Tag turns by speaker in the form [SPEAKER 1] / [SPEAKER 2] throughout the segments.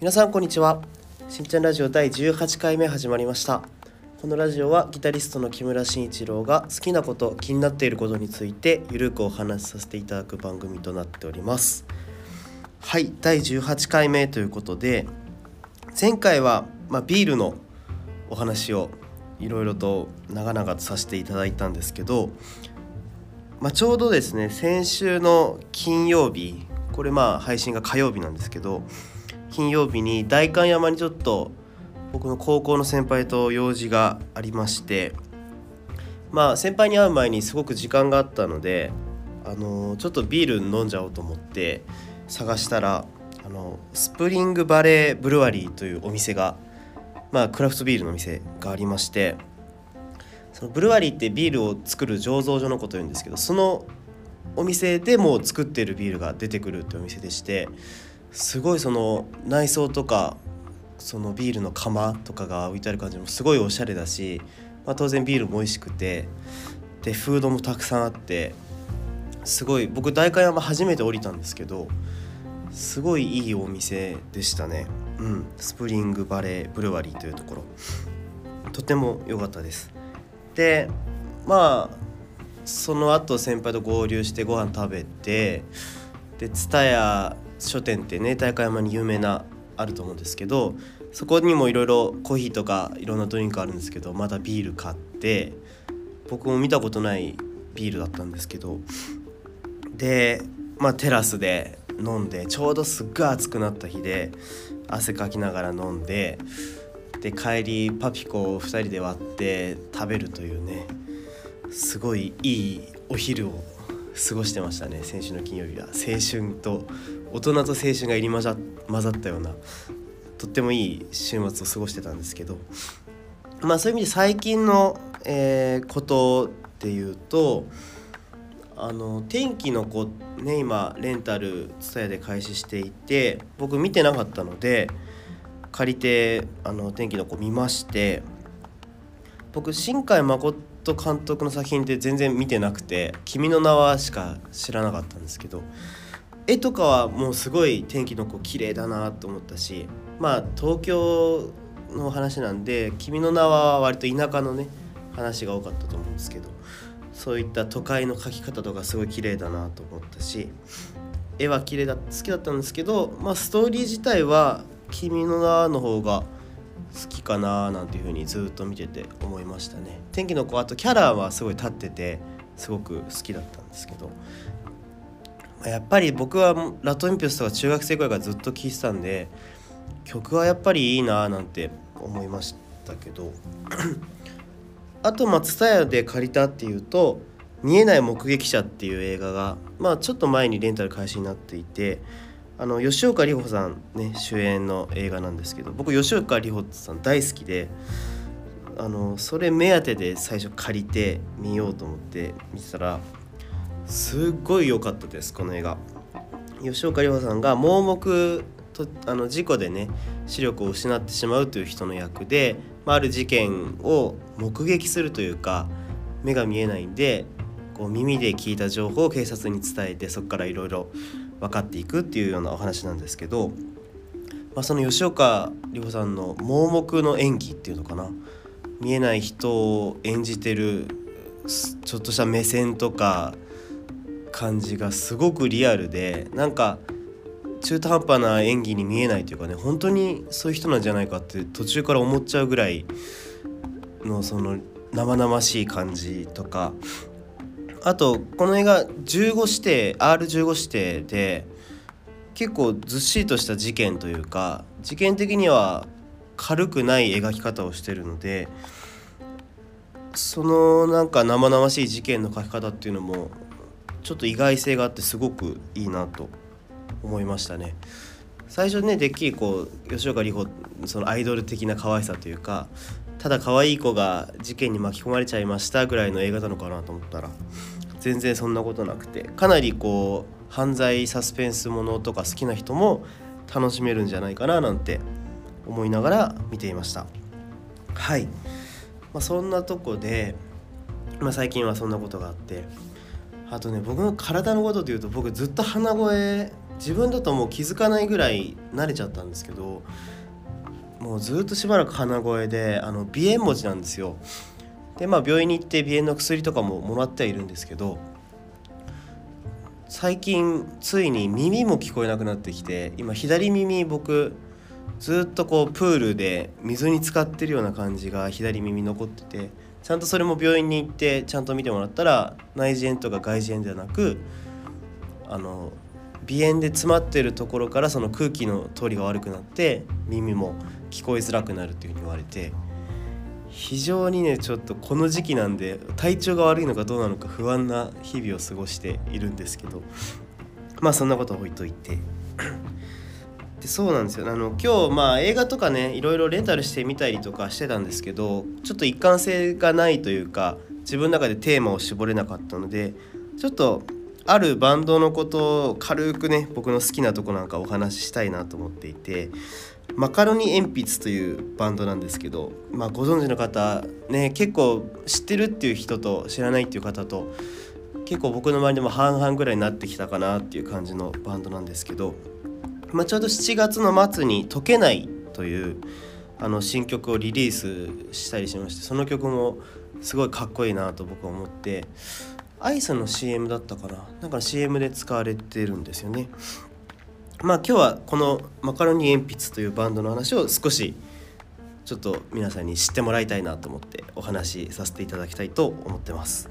[SPEAKER 1] 皆さんこんにちは。しんちゃんラジオ第18回目始まりました。このラジオはギタリストの木村慎一郎が好きなこと気になっていることについてゆるくお話しさせていただく番組となっております。はい第18回目ということで前回は、まあ、ビールのお話をいろいろと長々とさせていただいたんですけど、まあ、ちょうどですね先週の金曜日これまあ配信が火曜日なんですけど金曜日に代官山にちょっと僕の高校の先輩と用事がありましてまあ先輩に会う前にすごく時間があったのであのちょっとビール飲んじゃおうと思って探したらあのスプリングバレーブルワリーというお店がまあクラフトビールのお店がありましてそのブルワリーってビールを作る醸造所のことを言うんですけどそのお店でも作ってるビールが出てくるってお店でしてすごいその内装とかそのビールの釜とかが置いてある感じもすごいおしゃれだし、まあ、当然ビールも美味しくてでフードもたくさんあってすごい僕代官山初めて降りたんですけどすごいいいお店でしたね。うん。スプリングバレーブルワリーというところ。とても良かったです。でまあその後先輩と合流してご飯食べてで蔦屋書店ってね代官山に有名なあると思うんですけどそこにもいろいろコーヒーとかいろんなドリンクあるんですけどまたビール買って僕も見たことないビールだったんですけどでまあテラスで飲んでちょうどすっごい暑くなった日で汗かきながら飲んでで帰りパピコを2人で割って食べるというねすごいいいお昼を過ごしてましたね。先週の金曜日は青春と大人と青春が入り混ざったようなとってもいい週末を過ごしてたんですけど。まあそういう意味で最近の、えー、ことっていうとあの天気の子ね今レンタルツタヤで開始していて僕見てなかったので借りてあの天気の子見まして僕新海誠監督の作品って全然見てなくて「君の名は」しか知らなかったんですけど絵とかはもうすごい天気の子綺麗だなと思ったしまあ東京の話なんで「君の名は」割と田舎のね話が多かったと思うんですけどそういった都会の描き方とかすごい綺麗だなと思ったし絵は綺麗だ好きだったんですけど、まあ、ストーリー自体は「君の名」の方が好きかななんていう風にずっと見てて思いましたね。天気の子あとキャラはすごい立っててすごく好きだったんですけど。やっぱり僕はラトインピュスとか中学生くらいからずっと聴いてたんで曲はやっぱりいいななんて思いましたけど。あと松田屋で借りたっていうと「見えない目撃者」っていう映画がまあちょっと前にレンタル開始になっていてあの吉岡里帆さんね主演の映画なんですけど僕吉岡里帆さん大好きであのそれ目当てで最初借りて見ようと思って見てたらすっごい良かったですこの映画。吉岡里帆さんが盲目とあの事故でね視力を失ってしまうという人の役で、まあ、ある事件を目撃するというか目が見えないんでこう耳で聞いた情報を警察に伝えてそこからいろいろ分かっていくっていうようなお話なんですけど、まあ、その吉岡里帆さんの盲目の演技っていうのかな。見えない人を演じてるちょっとした目線とか感じがすごくリアルでなんか中途半端な演技に見えないというかね本当にそういう人なんじゃないかって途中から思っちゃうぐらいのその生々しい感じとかあとこの映画15指定 R15 指定で結構ずっしりとした事件というか事件的には軽くない描き方をしてるのでそのなんか生々しい事件の描き方っていうのもちょっと意外性があってすごくいいなと思いましたね。最初ねでっきりこう吉岡里帆そのアイドル的な可愛さというかただ可愛い子が事件に巻き込まれちゃいましたぐらいの映画なのかなと思ったら全然そんなことなくてかなりこう犯罪サスペンスものとか好きな人も楽しめるんじゃないかななんて思いながら見ていました。はい、まあ、そんなとこで、まあ、最近はそんなことがあってあとね僕の体のことでいうと僕ずっと鼻声自分だともう気づかないぐらい慣れちゃったんですけどもうずっとしばらく鼻声であの鼻炎持ちなんですよ。でまあ病院に行って鼻炎の薬とかももらってはいるんですけど最近ついに耳も聞こえなくなってきて今左耳僕ずっとこうプールで水に浸かってるような感じが左耳残っててちゃんとそれも病院に行ってちゃんと見てもらったら内耳炎とか外耳炎ではなくあの鼻炎で詰まってるところからその空気の通りが悪くなって耳も聞こえづらくなるというふうに言われて非常にねちょっとこの時期なんで体調が悪いのかどうなのか不安な日々を過ごしているんですけどまあそんなことは置いといて。でそうなんですよ。あの今日まあ映画とかねいろいろレンタルしてみたりとかしてたんですけどちょっと一貫性がないというか自分の中でテーマを絞れなかったのでちょっとあるバンドのことを軽くね僕の好きなとこなんかお話ししたいなと思っていてマカロニ鉛筆というバンドなんですけど、まあ、ご存知の方ね結構知ってるっていう人と知らないっていう方と結構僕の周りでも半々ぐらいになってきたかなっていう感じのバンドなんですけどまあ、ちょうど7月の末に「解けない」というあの新曲をリリースしたりしましてその曲もすごいかっこいいなと僕は思ってアイスの CM だったかな？なんか CM で使われてるんですよね。まあ今日はこのマカロニ鉛筆というバンドの話を少しちょっと皆さんに知ってもらいたいなと思ってお話しさせていただきたいと思ってます。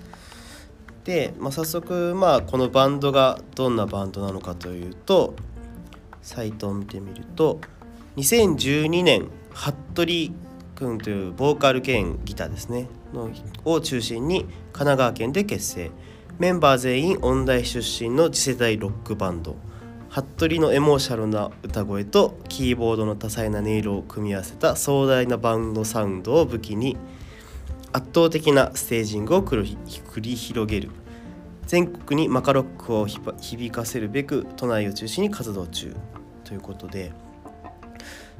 [SPEAKER 1] で、まあ、早速まあこのバンドがどんなバンドなのかというとサイトを見てみると2012年服部君というボーカル兼ギターですねのを中心に神奈川県で結成。メンバー全員音大出身の次世代ロックバンド。服部のエモーショナルな歌声とキーボードの多彩な音色を組み合わせた壮大なバンドサウンドを武器に圧倒的なステージングを繰り広げる全国にマカロックを響かせるべく都内を中心に活動中ということで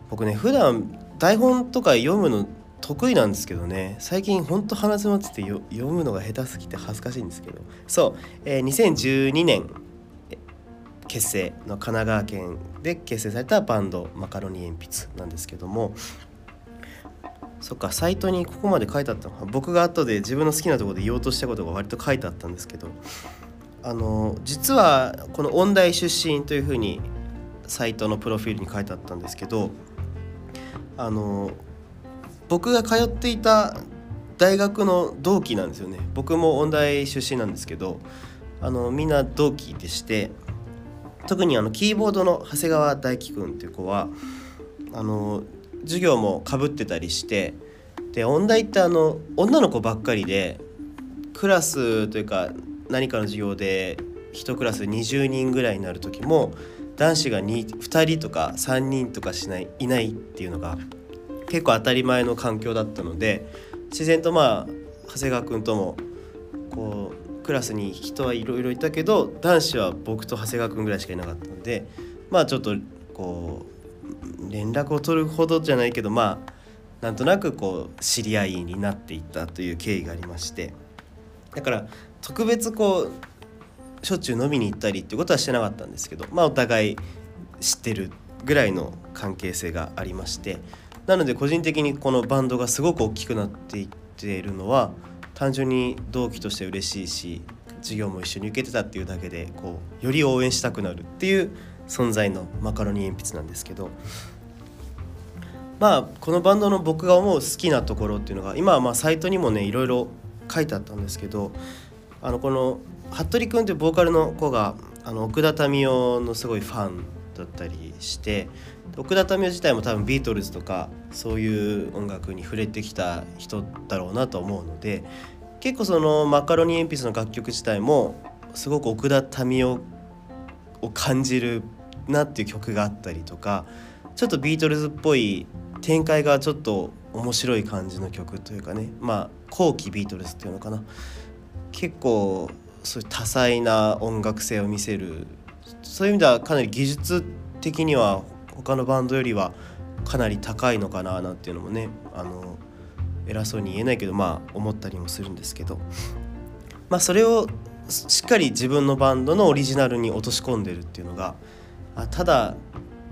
[SPEAKER 1] 僕ね普段台本とか読むの得意なんですけどね最近ほんと鼻詰まってて読むのが下手すぎて恥ずかしいんですけどそう、えー、2012年結成の神奈川県で結成されたバンドマカロニ鉛筆なんですけどもそっかサイトにここまで書いてあったの。か僕が後で自分の好きなとこで言おうとしたことが割と書いてあったんですけどあの実はこの音大出身というふうにサイトのプロフィールに書いてあったんですけどあの僕が通っていた大学の同期なんですよね。僕も音大出身なんですけどあのみんな同期でして特にあのキーボードの長谷川大輝くんっていう子はあの授業もかぶってたりしてで音大ってあの女の子ばっかりでクラスというか何かの授業で1クラス20人ぐらいになる時も男子が 2, 2人とか3人とかしないいないっていうのが結構当たり前の環境だったので自然とまあ長谷川君ともこうクラスに人はいろいろいたけど男子は僕と長谷川君ぐらいしかいなかったのでまあちょっとこう連絡を取るほどじゃないけどまあなんとなくこう知り合いになっていったという経緯がありましてだから特別こうしょっちゅう飲みに行ったりっていうことはしてなかったんですけどまあお互い知ってるぐらいの関係性がありましてなので個人的にこのバンドがすごく大きくなっていっているのは単純に同期として嬉しいし授業も一緒に受けてたっていうだけでこうより応援したくなるっていう存在のマカロニ鉛筆なんですけどまあこのバンドの僕が思う好きなところっていうのが今はまあサイトにもねいろいろ書いてあったんですけどあのこの服部君っていうボーカルの子があの奥田民生のすごいファンだったりして奥田民生自体も多分ビートルズとかそういう音楽に触れてきた人だろうなと思うので結構そのマカロニ鉛筆の楽曲自体もすごく奥田民生を感じるなっていう曲があったりとかちょっとビートルズっぽい展開がちょっと面白い感じの曲というかねまあ後期ビートルズっていうのかな。結構そういう多彩な音楽性を見せるそういう意味ではかなり技術的には他のバンドよりはかなり高いのかななんていうのもねあの偉そうに言えないけどまあ思ったりもするんですけど。まあそれをしっかり自分のバンドのオリジナルに落とし込んでるっていうのがあただ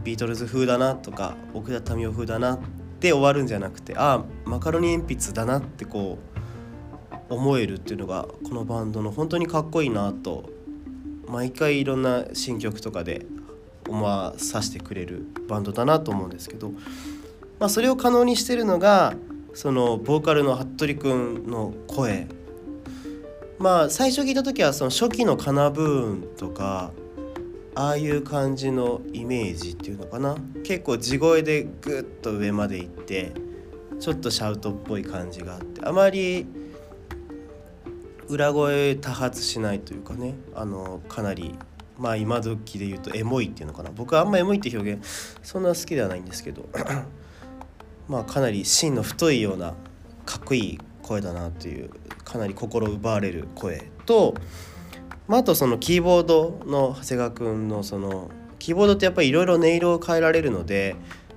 [SPEAKER 1] ビートルズ風だなとか奥田民生風だなって終わるんじゃなくてああマカロニ鉛筆だなってこう思えるっていうのがこのバンドの本当にかっこいいなと毎回いろんな新曲とかで思わさせてくれるバンドだなと思うんですけど、まあ、それを可能にしてるのがそのボーカルの服部君の声。まあ最初聞いた時はその初期のカナブーンとかああいう感じのイメージっていうのかな。結構地声でグッと上まで行ってちょっとシャウトっぽい感じがあってあまり裏声多発しないというかねあのかなりまあ今時で言うとエモいっていうのかな。僕はあんまエモいって表現そんな好きではないんですけど まあかなり芯の太いようなかっこいい声だなというかなり心奪われる声と、まあ、あとそのキーボードの長谷川君のそのキーボードってやっぱりいろいろ音色を変えられるので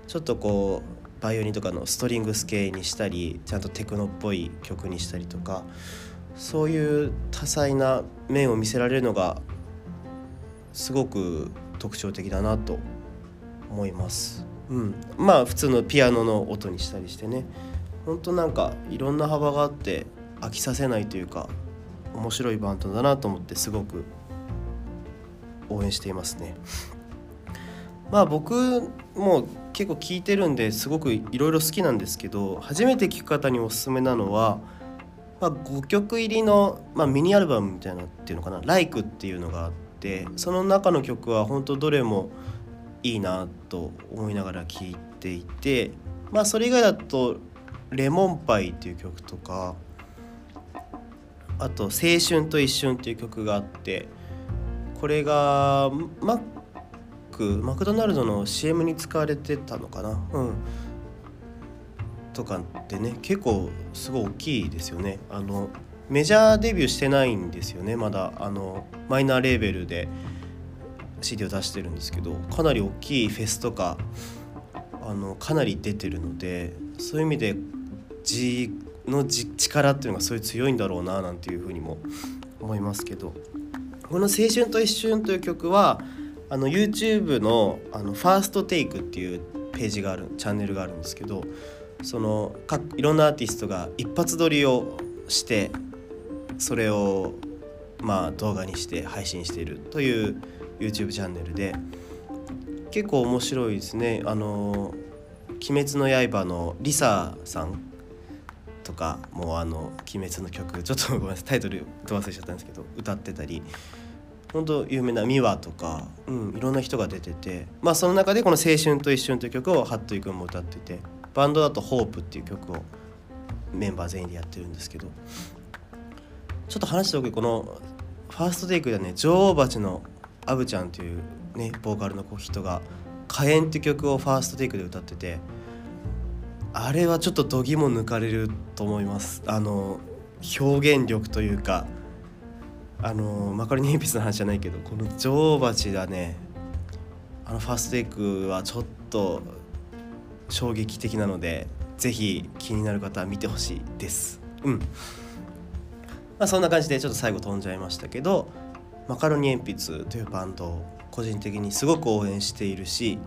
[SPEAKER 1] ちょっとこうバイオリンとかのストリングス系にしたりちゃんとテクノっぽい曲にしたりとかそういう多彩な面を見せられるのがすごく特徴的だなと思います。うん、まあ普通のピアノの音にしたりしてねほんとなんかいろんな幅があって飽きさせないというか面白いバンドだなと思ってすごく応援していますね。まあ僕も結構聴いてるんですごくいろいろ好きなんですけど初めて聴く方におすすめなのはまあ、5曲入りの、まあ、ミニアルバムみたいなっていうのかな「LIKE」っていうのがあってその中の曲は本当どれもいいなと思いながら聴いていてまあそれ以外だと「レモンパイ」っていう曲とかあと「青春と一瞬」っていう曲があってこれがマックマクドナルドの CM に使われてたのかな？うん。とかってね結構すごい大きいですよね。あのメジャーデビューしてないんですよね。まだあのマイナーレーベルで CD を出してるんですけどかなり大きいフェスとかあのかなり出てるのでそういう意味で字の力っていうのがすごい強いんだろうななんていうふうにも思いますけど。この「青春と一瞬」という曲はあの YouTube のあのファーストテイクっていうページがあるチャンネルがあるんですけどそのかいろんなアーティストが一発撮りをしてそれをまあ動画にして配信しているという YouTube チャンネルで結構面白いですね。あの「鬼滅の刃」のリサさんとかもうあの「鬼滅」の曲ちょっとごめんなさいタイトルと忘れちゃったんですけど歌ってたり本当有名なミワとか、うん、いろんな人が出ててまあその中でこの「青春と一瞬」という曲を服部君も歌っててバンドだと「ホープっていう曲をメンバー全員でやってるんですけどちょっと話しておくこのファーストテイクではね。女王蜂のアブちゃんというねボーカルの人が「火炎」っていう曲をファーストテイクで歌っててあれはちょっと度肝抜かれると思います。あの表現力というかあのマカロニ鉛筆の話じゃないけどこの女王蜂がね。あのファーストテイクはちょっと衝撃的なので是非気になる方は見てほしいです。うん。まあそんな感じでちょっと最後飛んじゃいましたけどマカロニ鉛筆というバンドを個人的にすごく応援しているし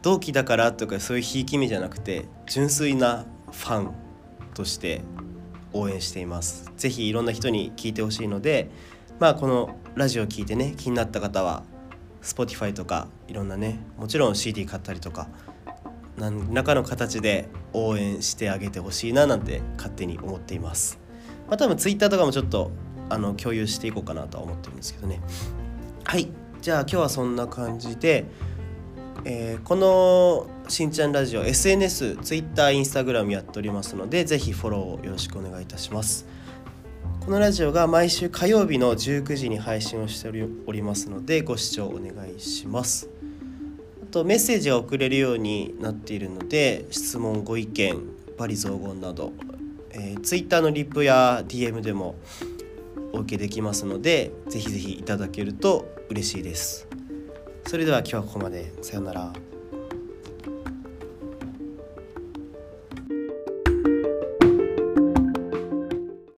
[SPEAKER 1] 同期だからとかそういうひいき目じゃなくて純粋なファンとして応援しています是非いろんな人に聞いてほしいのでまあこのラジオを聞いてね気になった方は Spotify とかいろんなねもちろん CD 買ったりとか何らかの形で応援してあげてほしいななんて勝手に思っています。まあ、多分 Twitter とかもちょっとあの共有していこうかなとは思ってるんですけどね。はいじゃあ今日はそんな感じで、えー、このしんちゃんラジオ SNS、Twitter、Instagram やっておりますのでぜひフォローをよろしくお願いいたします。このラジオが毎週火曜日の19時に配信をしておりますのでご視聴お願いしますあ。とメッセージが送れるようになっているので質問ご意見バリ雑言など、えー、Twitter のリップや DM でもお受けできますのでぜひぜひいただけると嬉しいです。それでは今日はここまで。さようなら。